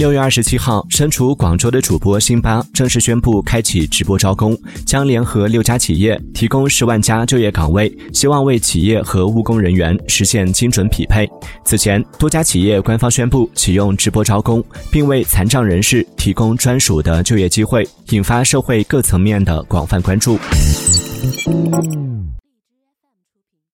六月二十七号，身处广州的主播辛巴正式宣布开启直播招工，将联合六家企业提供十万家就业岗位，希望为企业和务工人员实现精准匹配。此前，多家企业官方宣布启用直播招工，并为残障人士提供专属的就业机会，引发社会各层面的广泛关注。